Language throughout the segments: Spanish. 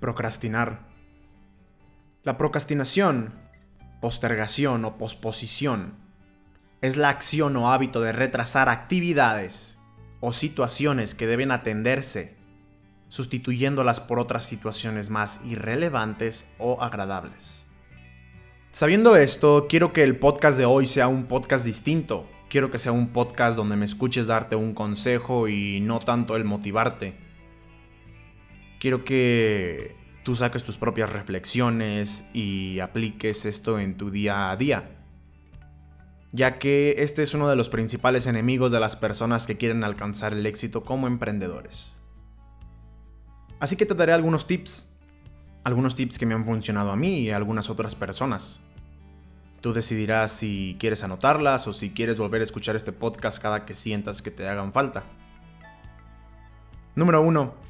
Procrastinar. La procrastinación, postergación o posposición es la acción o hábito de retrasar actividades o situaciones que deben atenderse, sustituyéndolas por otras situaciones más irrelevantes o agradables. Sabiendo esto, quiero que el podcast de hoy sea un podcast distinto. Quiero que sea un podcast donde me escuches darte un consejo y no tanto el motivarte quiero que tú saques tus propias reflexiones y apliques esto en tu día a día. Ya que este es uno de los principales enemigos de las personas que quieren alcanzar el éxito como emprendedores. Así que te daré algunos tips. Algunos tips que me han funcionado a mí y a algunas otras personas. Tú decidirás si quieres anotarlas o si quieres volver a escuchar este podcast cada que sientas que te hagan falta. Número 1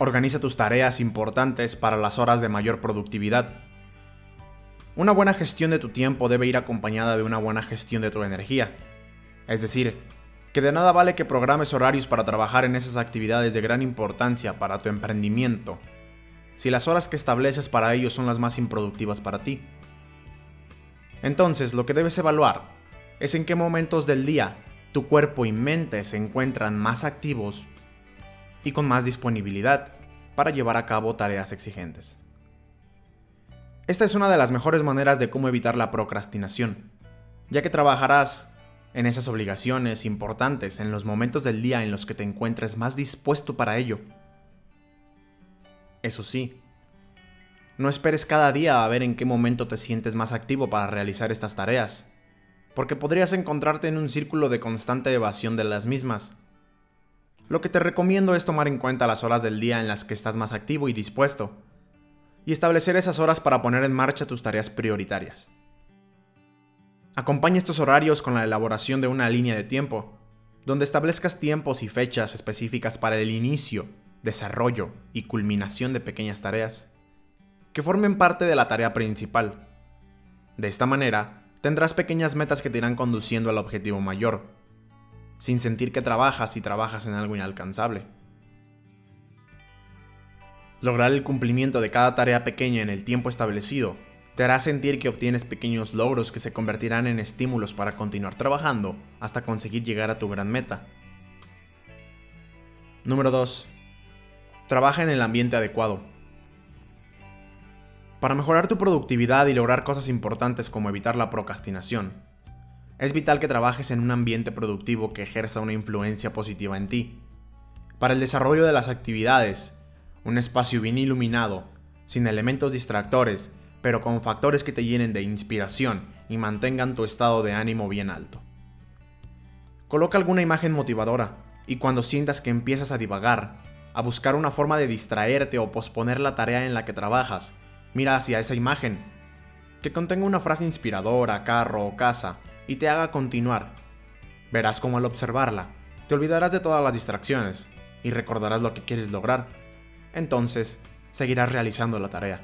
Organiza tus tareas importantes para las horas de mayor productividad. Una buena gestión de tu tiempo debe ir acompañada de una buena gestión de tu energía. Es decir, que de nada vale que programes horarios para trabajar en esas actividades de gran importancia para tu emprendimiento, si las horas que estableces para ello son las más improductivas para ti. Entonces, lo que debes evaluar es en qué momentos del día tu cuerpo y mente se encuentran más activos y con más disponibilidad para llevar a cabo tareas exigentes. Esta es una de las mejores maneras de cómo evitar la procrastinación, ya que trabajarás en esas obligaciones importantes en los momentos del día en los que te encuentres más dispuesto para ello. Eso sí, no esperes cada día a ver en qué momento te sientes más activo para realizar estas tareas, porque podrías encontrarte en un círculo de constante evasión de las mismas lo que te recomiendo es tomar en cuenta las horas del día en las que estás más activo y dispuesto, y establecer esas horas para poner en marcha tus tareas prioritarias. Acompaña estos horarios con la elaboración de una línea de tiempo, donde establezcas tiempos y fechas específicas para el inicio, desarrollo y culminación de pequeñas tareas, que formen parte de la tarea principal. De esta manera, tendrás pequeñas metas que te irán conduciendo al objetivo mayor, sin sentir que trabajas y trabajas en algo inalcanzable. Lograr el cumplimiento de cada tarea pequeña en el tiempo establecido te hará sentir que obtienes pequeños logros que se convertirán en estímulos para continuar trabajando hasta conseguir llegar a tu gran meta. Número 2. Trabaja en el ambiente adecuado. Para mejorar tu productividad y lograr cosas importantes como evitar la procrastinación, es vital que trabajes en un ambiente productivo que ejerza una influencia positiva en ti. Para el desarrollo de las actividades, un espacio bien iluminado, sin elementos distractores, pero con factores que te llenen de inspiración y mantengan tu estado de ánimo bien alto. Coloca alguna imagen motivadora y cuando sientas que empiezas a divagar, a buscar una forma de distraerte o posponer la tarea en la que trabajas, mira hacia esa imagen, que contenga una frase inspiradora, carro o casa, y te haga continuar. Verás cómo al observarla, te olvidarás de todas las distracciones y recordarás lo que quieres lograr. Entonces, seguirás realizando la tarea.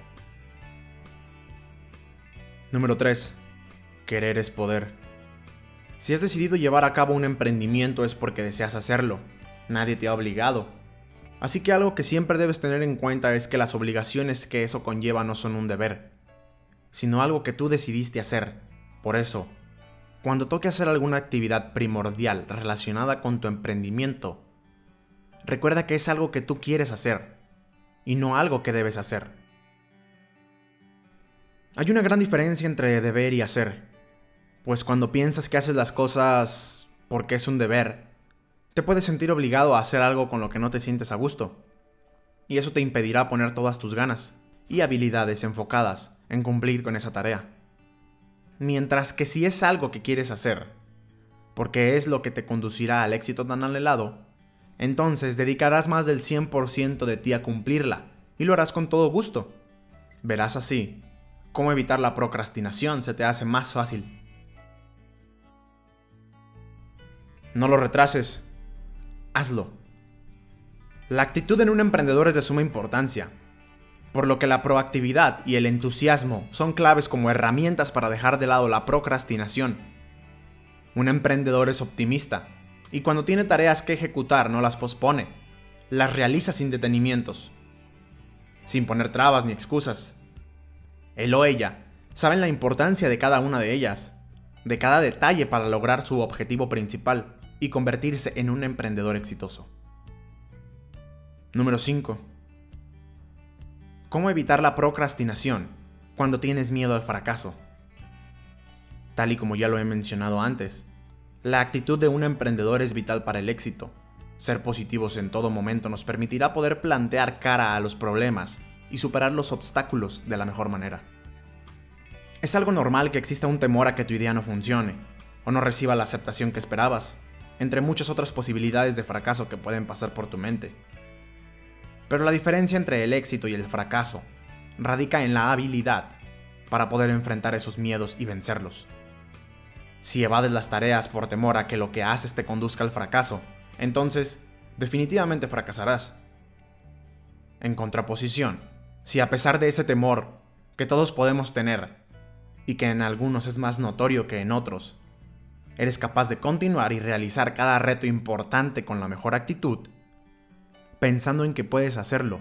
Número 3. Querer es poder. Si has decidido llevar a cabo un emprendimiento es porque deseas hacerlo. Nadie te ha obligado. Así que algo que siempre debes tener en cuenta es que las obligaciones que eso conlleva no son un deber, sino algo que tú decidiste hacer. Por eso, cuando toque hacer alguna actividad primordial relacionada con tu emprendimiento, recuerda que es algo que tú quieres hacer y no algo que debes hacer. Hay una gran diferencia entre deber y hacer, pues cuando piensas que haces las cosas porque es un deber, te puedes sentir obligado a hacer algo con lo que no te sientes a gusto, y eso te impedirá poner todas tus ganas y habilidades enfocadas en cumplir con esa tarea. Mientras que si es algo que quieres hacer, porque es lo que te conducirá al éxito tan anhelado, entonces dedicarás más del 100% de ti a cumplirla y lo harás con todo gusto. Verás así cómo evitar la procrastinación se te hace más fácil. No lo retrases, hazlo. La actitud en un emprendedor es de suma importancia, por lo que la proactividad y el entusiasmo son claves como herramientas para dejar de lado la procrastinación. Un emprendedor es optimista, y cuando tiene tareas que ejecutar no las pospone, las realiza sin detenimientos. sin poner trabas ni excusas. Él o ella saben la importancia de cada una de ellas, de cada detalle para lograr su objetivo principal y convertirse en un emprendedor exitoso. Número 5. ¿Cómo evitar la procrastinación cuando tienes miedo al fracaso? Tal y como ya lo he mencionado antes, la actitud de un emprendedor es vital para el éxito. Ser positivos en todo momento nos permitirá poder plantear cara a los problemas y superar los obstáculos de la mejor manera. Es algo normal que exista un temor a que tu idea no funcione, o no reciba la aceptación que esperabas, entre muchas otras posibilidades de fracaso que pueden pasar por tu mente. Pero la diferencia entre el éxito y el fracaso radica en la habilidad para poder enfrentar esos miedos y vencerlos. Si evades las tareas por temor a que lo que haces te conduzca al fracaso, entonces definitivamente fracasarás. En contraposición, si a pesar de ese temor que todos podemos tener, y que en algunos es más notorio que en otros, eres capaz de continuar y realizar cada reto importante con la mejor actitud, pensando en que puedes hacerlo,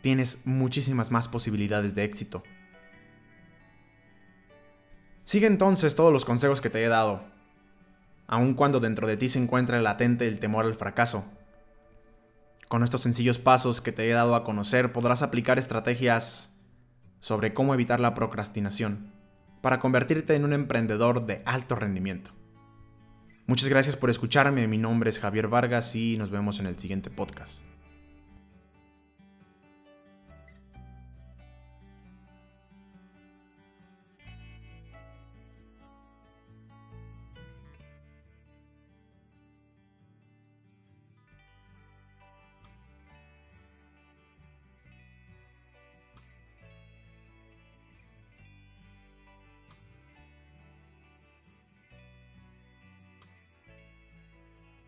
tienes muchísimas más posibilidades de éxito. Sigue entonces todos los consejos que te he dado, aun cuando dentro de ti se encuentra latente el temor al fracaso. Con estos sencillos pasos que te he dado a conocer podrás aplicar estrategias sobre cómo evitar la procrastinación para convertirte en un emprendedor de alto rendimiento. Muchas gracias por escucharme, mi nombre es Javier Vargas y nos vemos en el siguiente podcast.